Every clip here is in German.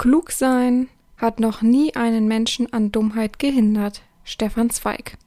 Klug sein hat noch nie einen Menschen an Dummheit gehindert. Stefan Zweig.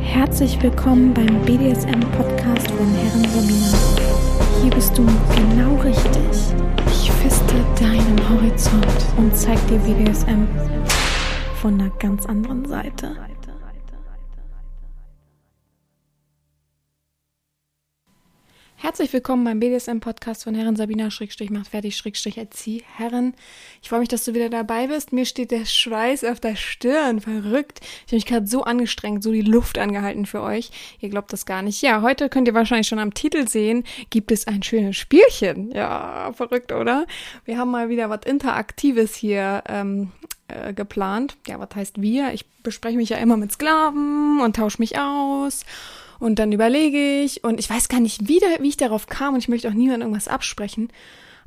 Herzlich willkommen beim BDSM-Podcast von Herren Sabina. Hier bist du genau richtig. Ich feste deinen Horizont und zeig dir BDSM von einer ganz anderen Seite. Herzlich willkommen beim BDSM-Podcast von Herren Sabina Schrägstrich macht fertig Schrägstrich erzieh Herren. Ich freue mich, dass du wieder dabei bist. Mir steht der Schweiß auf der Stirn. Verrückt. Ich habe mich gerade so angestrengt, so die Luft angehalten für euch. Ihr glaubt das gar nicht. Ja, heute könnt ihr wahrscheinlich schon am Titel sehen, gibt es ein schönes Spielchen. Ja, verrückt, oder? Wir haben mal wieder was Interaktives hier ähm, äh, geplant. Ja, was heißt wir? Ich bespreche mich ja immer mit Sklaven und tausche mich aus. Und dann überlege ich und ich weiß gar nicht, wie, da, wie ich darauf kam und ich möchte auch niemandem irgendwas absprechen.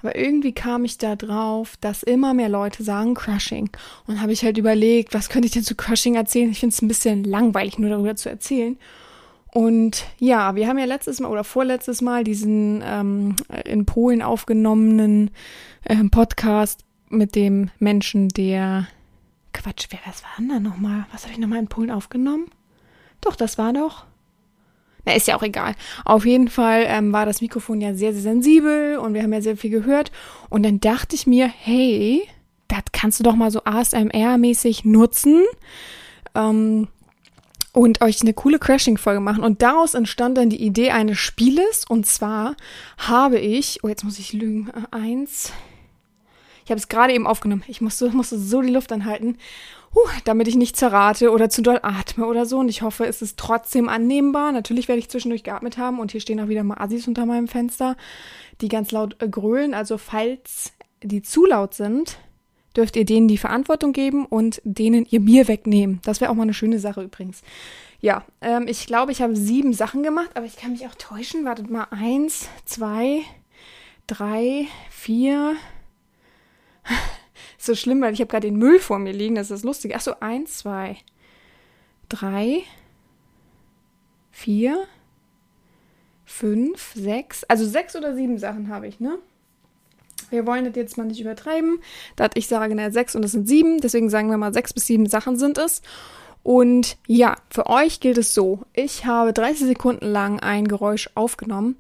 Aber irgendwie kam ich da drauf, dass immer mehr Leute sagen Crushing. Und habe ich halt überlegt, was könnte ich denn zu Crushing erzählen? Ich finde es ein bisschen langweilig, nur darüber zu erzählen. Und ja, wir haben ja letztes Mal oder vorletztes Mal diesen ähm, in Polen aufgenommenen ähm, Podcast mit dem Menschen, der Quatsch, wer was war denn da nochmal? Was habe ich nochmal in Polen aufgenommen? Doch, das war doch. Na, ist ja auch egal. Auf jeden Fall ähm, war das Mikrofon ja sehr, sehr sensibel und wir haben ja sehr viel gehört. Und dann dachte ich mir, hey, das kannst du doch mal so ASMR-mäßig nutzen. Ähm, und euch eine coole Crashing-Folge machen. Und daraus entstand dann die Idee eines Spieles. Und zwar habe ich, oh, jetzt muss ich lügen, äh, eins. Ich habe es gerade eben aufgenommen. Ich musste, musste so die Luft anhalten huh, damit ich nicht zerrate oder zu doll atme oder so. Und ich hoffe, es ist trotzdem annehmbar. Natürlich werde ich zwischendurch geatmet haben und hier stehen auch wieder mal Assis unter meinem Fenster, die ganz laut äh, grölen. Also falls die zu laut sind, dürft ihr denen die Verantwortung geben und denen ihr Bier wegnehmen. Das wäre auch mal eine schöne Sache übrigens. Ja, ähm, ich glaube, ich habe sieben Sachen gemacht, aber ich kann mich auch täuschen. Wartet mal, eins, zwei, drei, vier so schlimm, weil ich habe gerade den Müll vor mir liegen. Das ist das Lustige. Achso, eins, zwei, drei, vier, fünf, sechs. Also sechs oder sieben Sachen habe ich, ne? Wir wollen das jetzt mal nicht übertreiben. Da ich sage, na, sechs und es sind sieben. Deswegen sagen wir mal, sechs bis sieben Sachen sind es. Und ja, für euch gilt es so. Ich habe 30 Sekunden lang ein Geräusch aufgenommen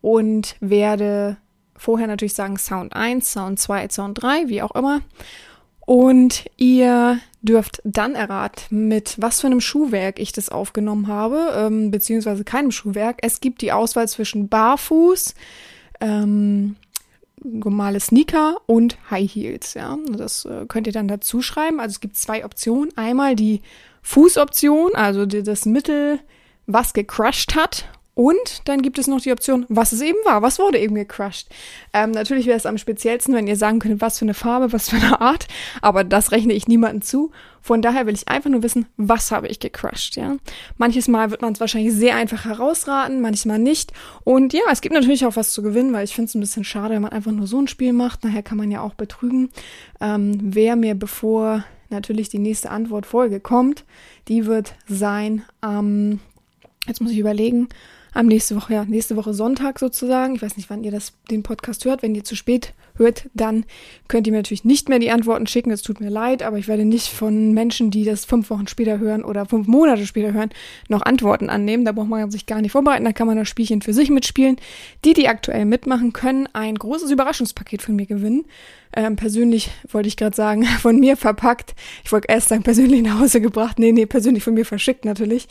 und werde vorher natürlich sagen Sound 1, Sound 2, Sound 3, wie auch immer. Und ihr dürft dann erraten, mit was für einem Schuhwerk ich das aufgenommen habe, ähm, beziehungsweise keinem Schuhwerk. Es gibt die Auswahl zwischen Barfuß, ähm, normale Sneaker und High Heels. Ja, das äh, könnt ihr dann dazu schreiben. Also es gibt zwei Optionen. Einmal die Fußoption, also die, das Mittel, was gecrushed hat und dann gibt es noch die Option, was es eben war, was wurde eben gecrushed. Ähm, natürlich wäre es am speziellsten, wenn ihr sagen könntet, was für eine Farbe, was für eine Art, aber das rechne ich niemandem zu. Von daher will ich einfach nur wissen, was habe ich gecrushed, ja. Manches Mal wird man es wahrscheinlich sehr einfach herausraten, manchmal nicht. Und ja, es gibt natürlich auch was zu gewinnen, weil ich finde es ein bisschen schade, wenn man einfach nur so ein Spiel macht. Nachher kann man ja auch betrügen. Ähm, wer mir bevor natürlich die nächste Antwortfolge kommt, die wird sein, ähm, jetzt muss ich überlegen, am nächste Woche, ja, nächste Woche Sonntag sozusagen. Ich weiß nicht, wann ihr das, den Podcast hört. Wenn ihr zu spät hört, dann könnt ihr mir natürlich nicht mehr die Antworten schicken. Es tut mir leid, aber ich werde nicht von Menschen, die das fünf Wochen später hören oder fünf Monate später hören, noch Antworten annehmen. Da braucht man sich gar nicht vorbereiten. Da kann man das Spielchen für sich mitspielen. Die, die aktuell mitmachen, können ein großes Überraschungspaket von mir gewinnen. Ähm, persönlich wollte ich gerade sagen, von mir verpackt. Ich wollte erst sagen, persönlich nach Hause gebracht. Nee, nee, persönlich von mir verschickt natürlich.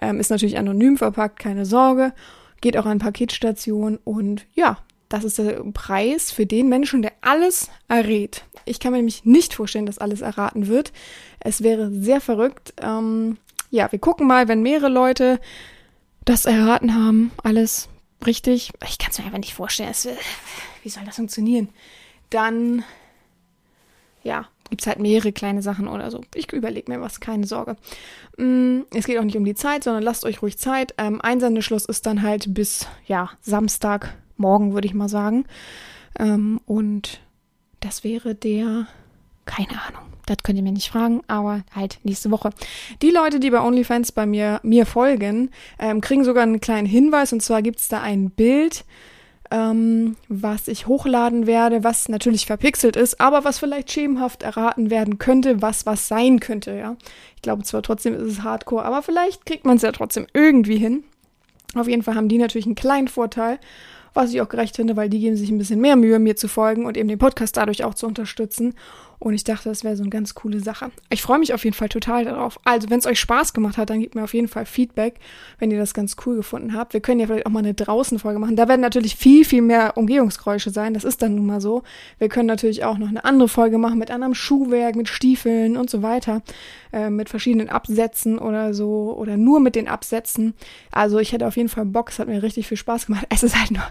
Ähm, ist natürlich anonym verpackt, keine Sorge. Geht auch an Paketstation und ja, das ist der Preis für den Menschen, der alles errät. Ich kann mir nämlich nicht vorstellen, dass alles erraten wird. Es wäre sehr verrückt. Ähm, ja, wir gucken mal, wenn mehrere Leute das erraten haben, alles richtig. Ich kann es mir einfach nicht vorstellen. Es, wie soll das funktionieren? Dann, ja, gibt es halt mehrere kleine Sachen oder so. Ich überlege mir was, keine Sorge. Mm, es geht auch nicht um die Zeit, sondern lasst euch ruhig Zeit. Ähm, Einsendeschluss ist dann halt bis, ja, Samstagmorgen, würde ich mal sagen. Ähm, und das wäre der, keine Ahnung. Das könnt ihr mir nicht fragen, aber halt nächste Woche. Die Leute, die bei OnlyFans bei mir, mir folgen, ähm, kriegen sogar einen kleinen Hinweis. Und zwar gibt es da ein Bild ähm, was ich hochladen werde, was natürlich verpixelt ist, aber was vielleicht schemenhaft erraten werden könnte, was was sein könnte, ja. Ich glaube zwar trotzdem ist es Hardcore, aber vielleicht kriegt man es ja trotzdem irgendwie hin. Auf jeden Fall haben die natürlich einen kleinen Vorteil was ich auch gerecht finde, weil die geben sich ein bisschen mehr Mühe, mir zu folgen und eben den Podcast dadurch auch zu unterstützen. Und ich dachte, das wäre so eine ganz coole Sache. Ich freue mich auf jeden Fall total darauf. Also, wenn es euch Spaß gemacht hat, dann gebt mir auf jeden Fall Feedback, wenn ihr das ganz cool gefunden habt. Wir können ja vielleicht auch mal eine Draußenfolge machen. Da werden natürlich viel, viel mehr Umgehungsgeräusche sein. Das ist dann nun mal so. Wir können natürlich auch noch eine andere Folge machen mit anderem Schuhwerk, mit Stiefeln und so weiter. Äh, mit verschiedenen Absätzen oder so. Oder nur mit den Absätzen. Also, ich hätte auf jeden Fall Bock. Es hat mir richtig viel Spaß gemacht. Es ist halt nur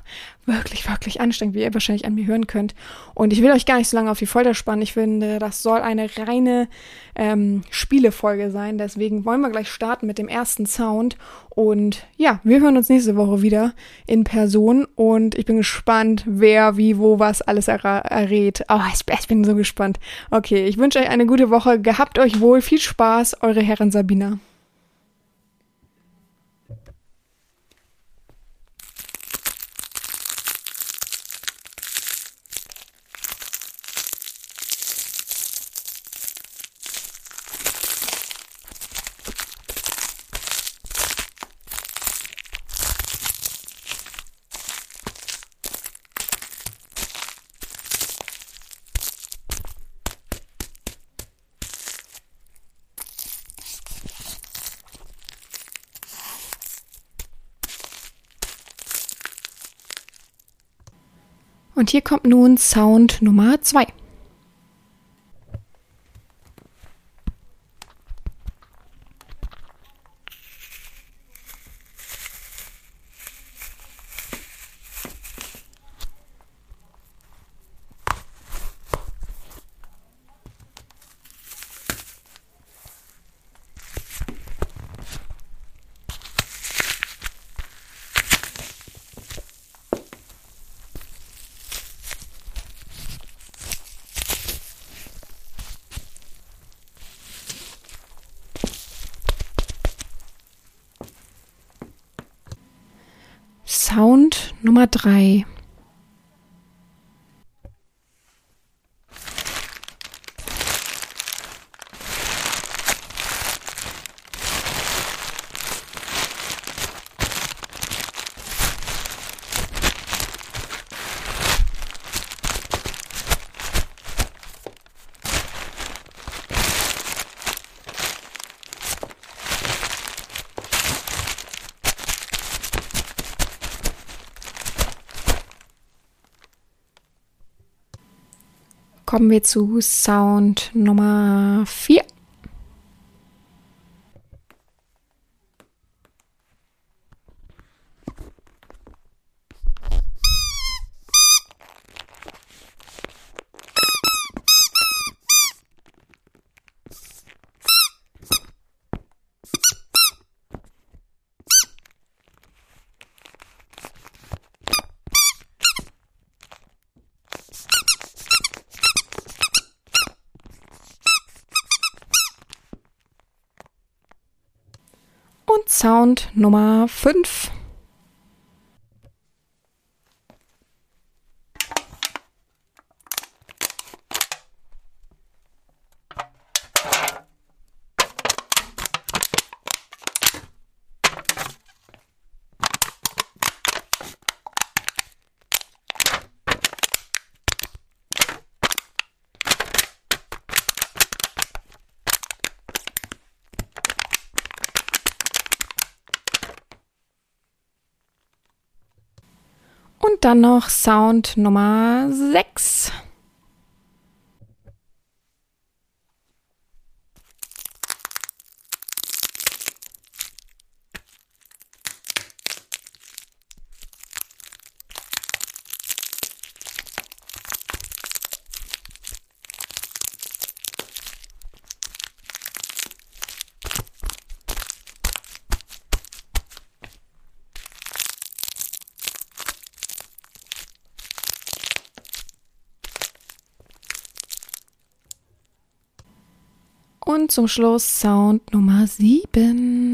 wirklich, wirklich anstrengend, wie ihr wahrscheinlich an mir hören könnt. Und ich will euch gar nicht so lange auf die Folter spannen. Ich finde, das soll eine reine ähm, Spielefolge sein. Deswegen wollen wir gleich starten mit dem ersten Sound. Und ja, wir hören uns nächste Woche wieder in Person. Und ich bin gespannt, wer, wie, wo, was alles er errät. Oh, ich, ich bin so gespannt. Okay, ich wünsche euch eine gute Woche. Gehabt euch wohl. Viel Spaß. Eure Herren Sabina. Und hier kommt nun Sound Nummer 2. Sound Nummer drei. Kommen wir zu Sound Nummer 4. Sound Nummer 5. dann noch Sound Nummer 6. Und zum Schluss Sound Nummer 7.